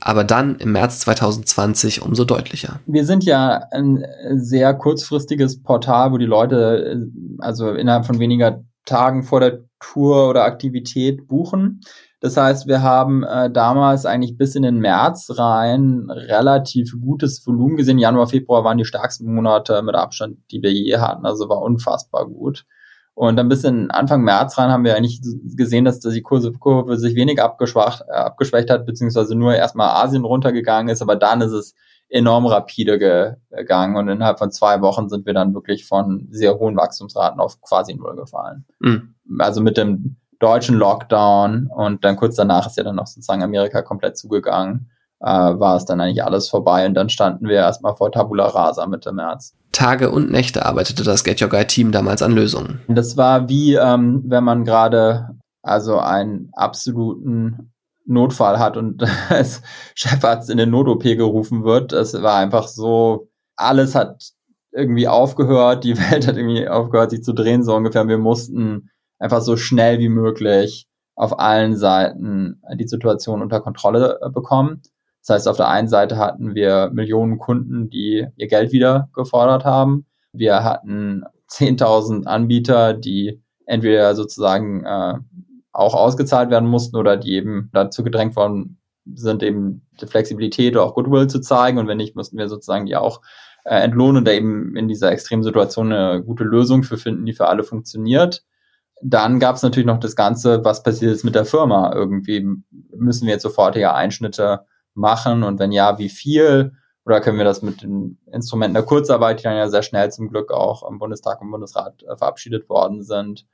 Aber dann im März 2020 umso deutlicher. Wir sind ja ein sehr kurzfristiges Portal, wo die Leute also innerhalb von weniger Tagen vor der Tour oder Aktivität buchen. Das heißt, wir haben äh, damals eigentlich bis in den März rein relativ gutes Volumen gesehen. Januar, Februar waren die stärksten Monate mit Abstand, die wir je hatten. Also war unfassbar gut. Und dann bis in Anfang März rein haben wir eigentlich gesehen, dass die Kurse, Kurve sich wenig abgeschwacht, äh, abgeschwächt hat, beziehungsweise nur erstmal Asien runtergegangen ist. Aber dann ist es enorm rapide gegangen und innerhalb von zwei Wochen sind wir dann wirklich von sehr hohen Wachstumsraten auf quasi null gefallen. Mhm. Also mit dem deutschen Lockdown und dann kurz danach ist ja dann noch sozusagen Amerika komplett zugegangen, äh, war es dann eigentlich alles vorbei und dann standen wir erstmal vor Tabula Rasa Mitte März. Tage und Nächte arbeitete das Get Your Guide Team damals an Lösungen. Das war wie, ähm, wenn man gerade also einen absoluten Notfall hat und [LAUGHS] als Chefarzt in den Not-OP gerufen wird. Es war einfach so, alles hat irgendwie aufgehört, die Welt hat irgendwie aufgehört, sich zu drehen, so ungefähr. Wir mussten einfach so schnell wie möglich auf allen Seiten die Situation unter Kontrolle äh, bekommen. Das heißt, auf der einen Seite hatten wir Millionen Kunden, die ihr Geld wieder gefordert haben. Wir hatten 10.000 Anbieter, die entweder sozusagen äh, auch ausgezahlt werden mussten oder die eben dazu gedrängt worden sind, eben die Flexibilität oder auch Goodwill zu zeigen. Und wenn nicht, mussten wir sozusagen die auch äh, entlohnen und da eben in dieser extremen Situation eine gute Lösung für finden, die für alle funktioniert. Dann gab es natürlich noch das Ganze, was passiert jetzt mit der Firma? Irgendwie müssen wir jetzt sofortige Einschnitte machen und wenn ja, wie viel? Oder können wir das mit den Instrumenten der Kurzarbeit, die dann ja sehr schnell zum Glück auch im Bundestag und Bundesrat äh, verabschiedet worden sind,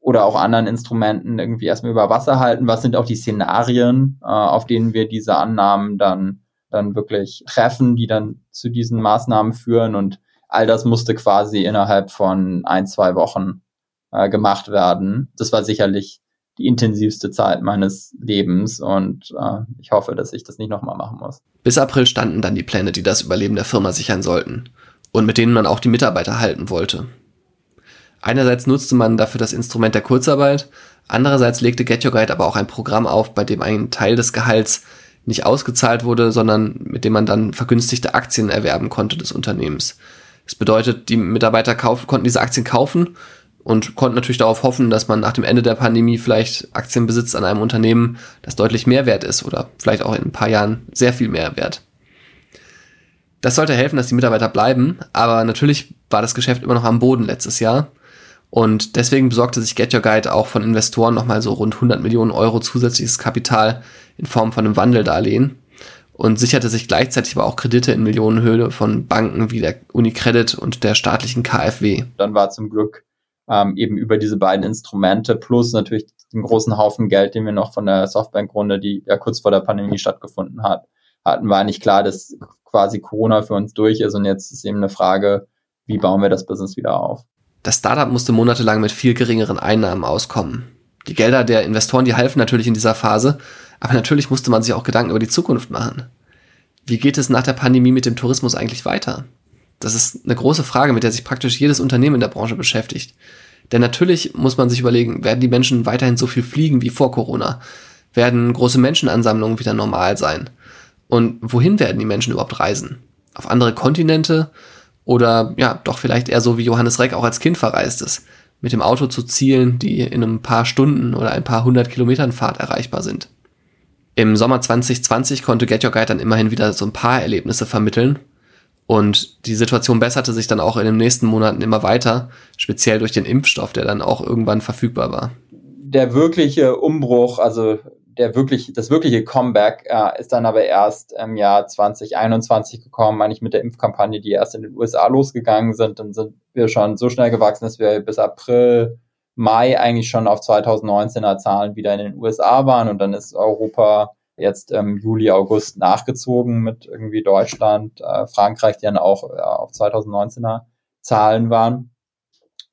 oder auch anderen Instrumenten irgendwie erstmal über Wasser halten? Was sind auch die Szenarien, äh, auf denen wir diese Annahmen dann, dann wirklich treffen, die dann zu diesen Maßnahmen führen? Und all das musste quasi innerhalb von ein, zwei Wochen äh, gemacht werden. Das war sicherlich die intensivste Zeit meines Lebens und äh, ich hoffe, dass ich das nicht nochmal machen muss. Bis April standen dann die Pläne, die das Überleben der Firma sichern sollten und mit denen man auch die Mitarbeiter halten wollte. Einerseits nutzte man dafür das Instrument der Kurzarbeit, andererseits legte Get Your Guide aber auch ein Programm auf, bei dem ein Teil des Gehalts nicht ausgezahlt wurde, sondern mit dem man dann vergünstigte Aktien erwerben konnte des Unternehmens. Das bedeutet, die Mitarbeiter kaufen, konnten diese Aktien kaufen und konnten natürlich darauf hoffen, dass man nach dem Ende der Pandemie vielleicht Aktien besitzt an einem Unternehmen, das deutlich mehr wert ist oder vielleicht auch in ein paar Jahren sehr viel mehr wert. Das sollte helfen, dass die Mitarbeiter bleiben, aber natürlich war das Geschäft immer noch am Boden letztes Jahr. Und deswegen besorgte sich Get Your Guide auch von Investoren nochmal so rund 100 Millionen Euro zusätzliches Kapital in Form von einem Wandeldarlehen und sicherte sich gleichzeitig aber auch Kredite in Millionenhöhe von Banken wie der Unicredit und der staatlichen KfW. Dann war zum Glück ähm, eben über diese beiden Instrumente plus natürlich den großen Haufen Geld, den wir noch von der Softbank-Runde, die ja kurz vor der Pandemie stattgefunden hat, hatten, war nicht klar, dass quasi Corona für uns durch ist und jetzt ist eben eine Frage, wie bauen wir das Business wieder auf. Das Startup musste monatelang mit viel geringeren Einnahmen auskommen. Die Gelder der Investoren, die halfen natürlich in dieser Phase, aber natürlich musste man sich auch Gedanken über die Zukunft machen. Wie geht es nach der Pandemie mit dem Tourismus eigentlich weiter? Das ist eine große Frage, mit der sich praktisch jedes Unternehmen in der Branche beschäftigt. Denn natürlich muss man sich überlegen, werden die Menschen weiterhin so viel fliegen wie vor Corona? Werden große Menschenansammlungen wieder normal sein? Und wohin werden die Menschen überhaupt reisen? Auf andere Kontinente? Oder ja, doch vielleicht eher so wie Johannes Reck auch als Kind verreist ist, mit dem Auto zu Zielen, die in ein paar Stunden oder ein paar hundert Kilometern Fahrt erreichbar sind. Im Sommer 2020 konnte Get Your Guide dann immerhin wieder so ein paar Erlebnisse vermitteln. Und die Situation besserte sich dann auch in den nächsten Monaten immer weiter, speziell durch den Impfstoff, der dann auch irgendwann verfügbar war. Der wirkliche Umbruch, also der wirklich, das wirkliche Comeback äh, ist dann aber erst im Jahr 2021 gekommen, eigentlich mit der Impfkampagne, die erst in den USA losgegangen sind. Dann sind wir schon so schnell gewachsen, dass wir bis April, Mai eigentlich schon auf 2019er Zahlen wieder in den USA waren und dann ist Europa jetzt im Juli, August nachgezogen mit irgendwie Deutschland, äh, Frankreich, die dann auch äh, auf 2019er Zahlen waren.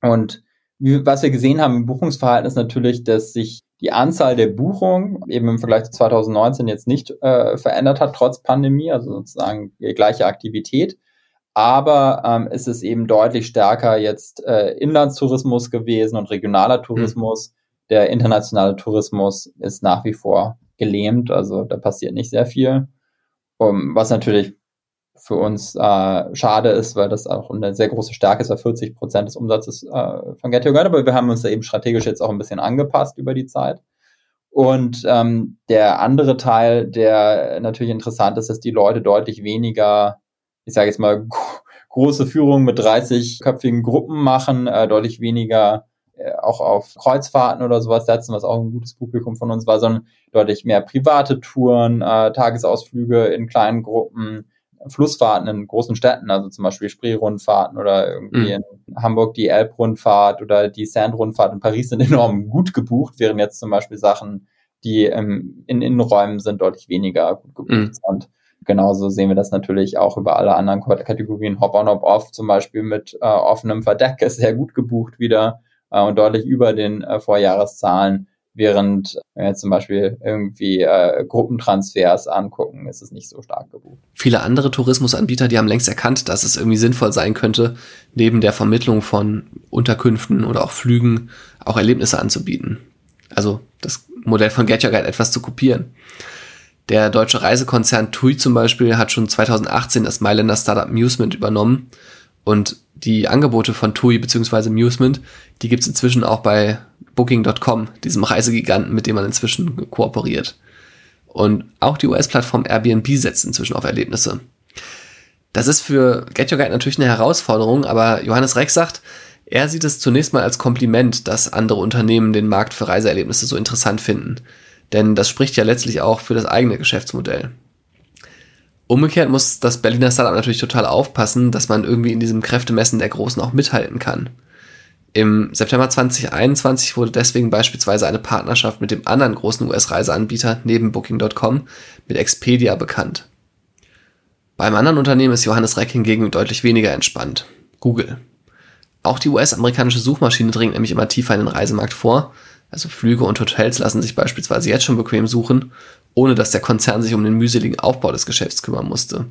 Und wie, was wir gesehen haben im Buchungsverhalten ist natürlich, dass sich die Anzahl der Buchungen eben im Vergleich zu 2019 jetzt nicht äh, verändert hat, trotz Pandemie, also sozusagen die gleiche Aktivität. Aber ähm, es ist eben deutlich stärker jetzt äh, Inlandstourismus gewesen und regionaler Tourismus. Mhm. Der internationale Tourismus ist nach wie vor gelähmt, also da passiert nicht sehr viel. Um, was natürlich für uns äh, schade ist, weil das auch eine sehr große Stärke ist, weil 40 Prozent des Umsatzes äh, von Get Your aber wir haben uns da eben strategisch jetzt auch ein bisschen angepasst über die Zeit. Und ähm, der andere Teil, der natürlich interessant ist, dass die Leute deutlich weniger, ich sage jetzt mal, große Führungen mit 30-köpfigen Gruppen machen, äh, deutlich weniger auch auf Kreuzfahrten oder sowas setzen, was auch ein gutes Publikum von uns war, sondern deutlich mehr private Touren, äh, Tagesausflüge in kleinen Gruppen, Flussfahrten in großen Städten, also zum Beispiel Spree-Rundfahrten oder irgendwie mhm. in Hamburg die Elb-Rundfahrt oder die Sand-Rundfahrt in Paris sind [LAUGHS] enorm gut gebucht, während jetzt zum Beispiel Sachen, die ähm, in Innenräumen sind, deutlich weniger gut gebucht mhm. sind. Genauso sehen wir das natürlich auch über alle anderen Kategorien. Hop-on, Hop-off zum Beispiel mit äh, offenem Verdeck ist sehr gut gebucht wieder äh, und deutlich über den äh, Vorjahreszahlen. Während wenn wir jetzt zum Beispiel irgendwie äh, Gruppentransfers angucken, ist es nicht so stark gebucht. Viele andere Tourismusanbieter, die haben längst erkannt, dass es irgendwie sinnvoll sein könnte, neben der Vermittlung von Unterkünften oder auch Flügen auch Erlebnisse anzubieten. Also das Modell von Get Your Guide etwas zu kopieren. Der deutsche Reisekonzern TUI zum Beispiel hat schon 2018 das Mailänder Startup Musement übernommen und die Angebote von TUI bzw. Musement, die gibt es inzwischen auch bei Booking.com, diesem Reisegiganten, mit dem man inzwischen kooperiert. Und auch die US-Plattform Airbnb setzt inzwischen auf Erlebnisse. Das ist für Get Your Guide natürlich eine Herausforderung, aber Johannes Reck sagt, er sieht es zunächst mal als Kompliment, dass andere Unternehmen den Markt für Reiseerlebnisse so interessant finden. Denn das spricht ja letztlich auch für das eigene Geschäftsmodell. Umgekehrt muss das Berliner Startup natürlich total aufpassen, dass man irgendwie in diesem Kräftemessen der Großen auch mithalten kann. Im September 2021 wurde deswegen beispielsweise eine Partnerschaft mit dem anderen großen US-Reiseanbieter neben Booking.com mit Expedia bekannt. Beim anderen Unternehmen ist Johannes Reck hingegen deutlich weniger entspannt. Google. Auch die US-amerikanische Suchmaschine dringt nämlich immer tiefer in den Reisemarkt vor. Also Flüge und Hotels lassen sich beispielsweise jetzt schon bequem suchen ohne dass der Konzern sich um den mühseligen Aufbau des Geschäfts kümmern musste.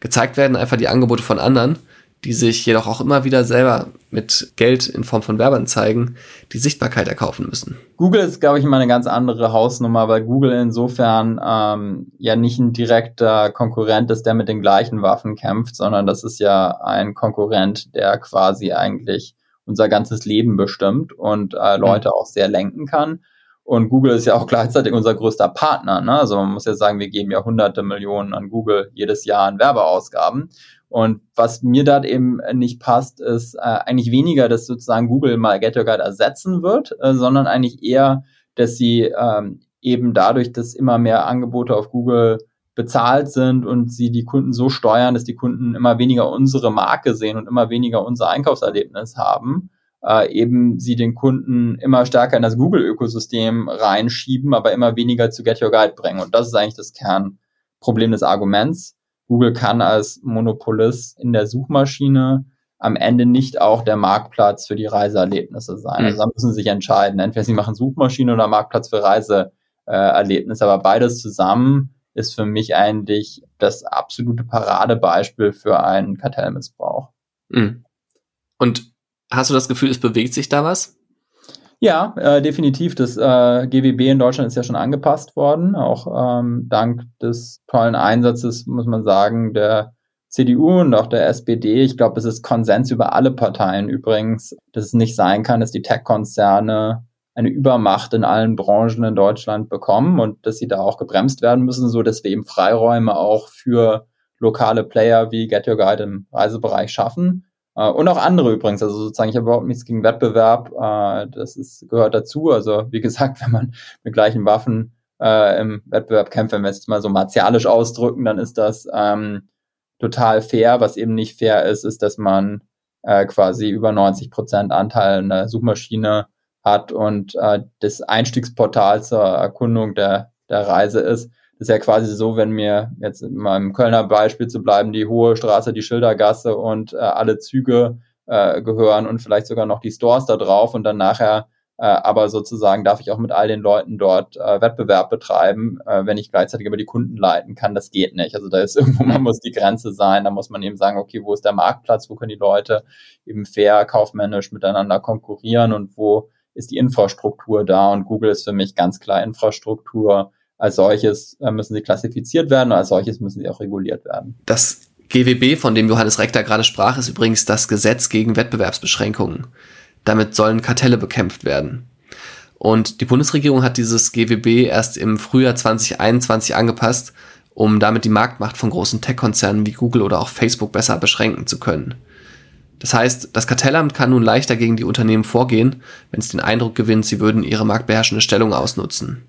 Gezeigt werden einfach die Angebote von anderen, die sich jedoch auch immer wieder selber mit Geld in Form von Werbeanzeigen die Sichtbarkeit erkaufen müssen. Google ist, glaube ich, immer eine ganz andere Hausnummer, weil Google insofern ähm, ja nicht ein direkter Konkurrent ist, der mit den gleichen Waffen kämpft, sondern das ist ja ein Konkurrent, der quasi eigentlich unser ganzes Leben bestimmt und äh, Leute mhm. auch sehr lenken kann. Und Google ist ja auch [LAUGHS] gleichzeitig unser größter Partner. Ne? Also man muss ja sagen, wir geben ja hunderte Millionen an Google jedes Jahr an Werbeausgaben. Und was mir da eben nicht passt, ist äh, eigentlich weniger, dass sozusagen Google mal Get Your Guide ersetzen wird, äh, sondern eigentlich eher, dass sie ähm, eben dadurch, dass immer mehr Angebote auf Google bezahlt sind und sie die Kunden so steuern, dass die Kunden immer weniger unsere Marke sehen und immer weniger unser Einkaufserlebnis haben, äh, eben sie den Kunden immer stärker in das Google-Ökosystem reinschieben, aber immer weniger zu Get Your Guide bringen. Und das ist eigentlich das Kernproblem des Arguments. Google kann als Monopolist in der Suchmaschine am Ende nicht auch der Marktplatz für die Reiseerlebnisse sein. Mhm. Also da müssen sie sich entscheiden. Entweder sie machen Suchmaschine oder Marktplatz für Reiseerlebnisse. Aber beides zusammen ist für mich eigentlich das absolute Paradebeispiel für einen Kartellmissbrauch. Mhm. Und hast du das Gefühl, es bewegt sich da was? Ja, äh, definitiv. Das äh, GWB in Deutschland ist ja schon angepasst worden, auch ähm, dank des tollen Einsatzes, muss man sagen, der CDU und auch der SPD. Ich glaube, es ist Konsens über alle Parteien übrigens, dass es nicht sein kann, dass die Tech-Konzerne eine Übermacht in allen Branchen in Deutschland bekommen und dass sie da auch gebremst werden müssen, so dass wir eben Freiräume auch für lokale Player wie Get Your Guide im Reisebereich schaffen. Äh, und auch andere übrigens, also sozusagen, ich habe überhaupt nichts gegen Wettbewerb, äh, das ist, gehört dazu. Also wie gesagt, [LAUGHS] wenn man mit gleichen Waffen äh, im Wettbewerb kämpft, wenn wir es jetzt mal so martialisch ausdrücken, dann ist das ähm, total fair. Was eben nicht fair ist, ist, dass man äh, quasi über 90 Prozent Anteil in der Suchmaschine hat und äh, das Einstiegsportal zur Erkundung der, der Reise ist ist ja quasi so, wenn mir jetzt in meinem Kölner Beispiel zu bleiben, die Hohe Straße, die Schildergasse und äh, alle Züge äh, gehören und vielleicht sogar noch die Stores da drauf und dann nachher äh, aber sozusagen darf ich auch mit all den Leuten dort äh, Wettbewerb betreiben, äh, wenn ich gleichzeitig über die Kunden leiten kann. Das geht nicht. Also da ist [LAUGHS] irgendwo, man muss die Grenze sein. Da muss man eben sagen, okay, wo ist der Marktplatz? Wo können die Leute eben fair, kaufmännisch miteinander konkurrieren und wo ist die Infrastruktur da? Und Google ist für mich ganz klar Infrastruktur als solches äh, müssen sie klassifiziert werden und als solches müssen sie auch reguliert werden. Das GWB, von dem Johannes Rechter gerade sprach, ist übrigens das Gesetz gegen Wettbewerbsbeschränkungen. Damit sollen Kartelle bekämpft werden. Und die Bundesregierung hat dieses GWB erst im Frühjahr 2021 angepasst, um damit die Marktmacht von großen Tech-Konzernen wie Google oder auch Facebook besser beschränken zu können. Das heißt, das Kartellamt kann nun leichter gegen die Unternehmen vorgehen, wenn es den Eindruck gewinnt, sie würden ihre marktbeherrschende Stellung ausnutzen.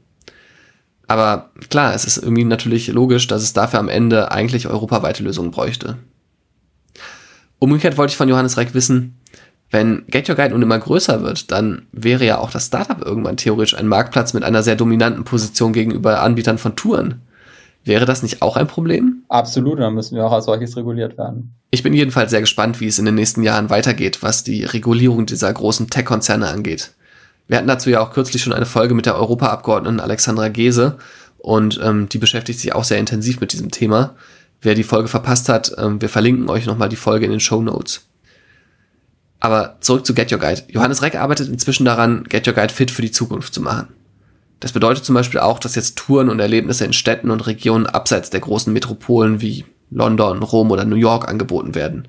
Aber klar, es ist irgendwie natürlich logisch, dass es dafür am Ende eigentlich europaweite Lösungen bräuchte. Umgekehrt wollte ich von Johannes Reck wissen, wenn Get Your Guide nun immer größer wird, dann wäre ja auch das Startup irgendwann theoretisch ein Marktplatz mit einer sehr dominanten Position gegenüber Anbietern von Touren. Wäre das nicht auch ein Problem? Absolut, dann müssen wir auch als solches reguliert werden. Ich bin jedenfalls sehr gespannt, wie es in den nächsten Jahren weitergeht, was die Regulierung dieser großen Tech-Konzerne angeht. Wir hatten dazu ja auch kürzlich schon eine Folge mit der Europaabgeordneten Alexandra Gese und ähm, die beschäftigt sich auch sehr intensiv mit diesem Thema. Wer die Folge verpasst hat, ähm, wir verlinken euch nochmal die Folge in den Show Notes. Aber zurück zu Get Your Guide. Johannes Reck arbeitet inzwischen daran, Get Your Guide fit für die Zukunft zu machen. Das bedeutet zum Beispiel auch, dass jetzt Touren und Erlebnisse in Städten und Regionen abseits der großen Metropolen wie London, Rom oder New York angeboten werden.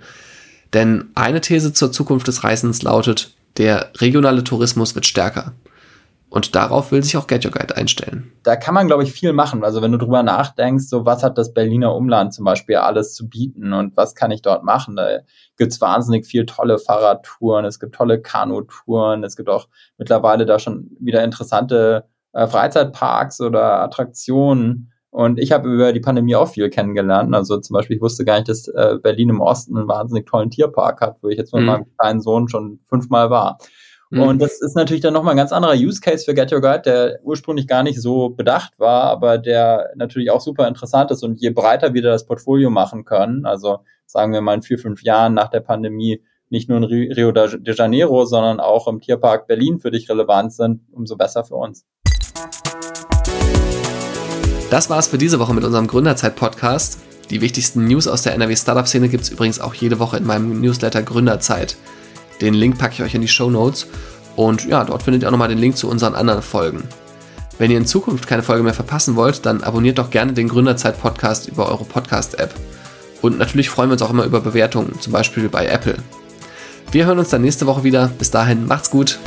Denn eine These zur Zukunft des Reisens lautet, der regionale Tourismus wird stärker. Und darauf will sich auch Get Your Guide einstellen. Da kann man, glaube ich, viel machen. Also wenn du drüber nachdenkst, so was hat das Berliner Umland zum Beispiel alles zu bieten und was kann ich dort machen? Da gibt's wahnsinnig viel tolle Fahrradtouren, es gibt tolle Kanutouren, es gibt auch mittlerweile da schon wieder interessante äh, Freizeitparks oder Attraktionen. Und ich habe über die Pandemie auch viel kennengelernt. Also zum Beispiel, ich wusste gar nicht, dass äh, Berlin im Osten einen wahnsinnig tollen Tierpark hat, wo ich jetzt mit mhm. meinem kleinen Sohn schon fünfmal war. Mhm. Und das ist natürlich dann nochmal ein ganz anderer Use Case für Get Your Guide, der ursprünglich gar nicht so bedacht war, aber der natürlich auch super interessant ist. Und je breiter wir das Portfolio machen können, also sagen wir mal in vier, fünf Jahren nach der Pandemie, nicht nur in Rio de Janeiro, sondern auch im Tierpark Berlin für dich relevant sind, umso besser für uns. Das war's für diese Woche mit unserem Gründerzeit-Podcast. Die wichtigsten News aus der NRW Startup-Szene gibt es übrigens auch jede Woche in meinem Newsletter Gründerzeit. Den Link packe ich euch in die Show Notes und ja, dort findet ihr auch nochmal den Link zu unseren anderen Folgen. Wenn ihr in Zukunft keine Folge mehr verpassen wollt, dann abonniert doch gerne den Gründerzeit-Podcast über eure Podcast-App. Und natürlich freuen wir uns auch immer über Bewertungen, zum Beispiel bei Apple. Wir hören uns dann nächste Woche wieder. Bis dahin, macht's gut.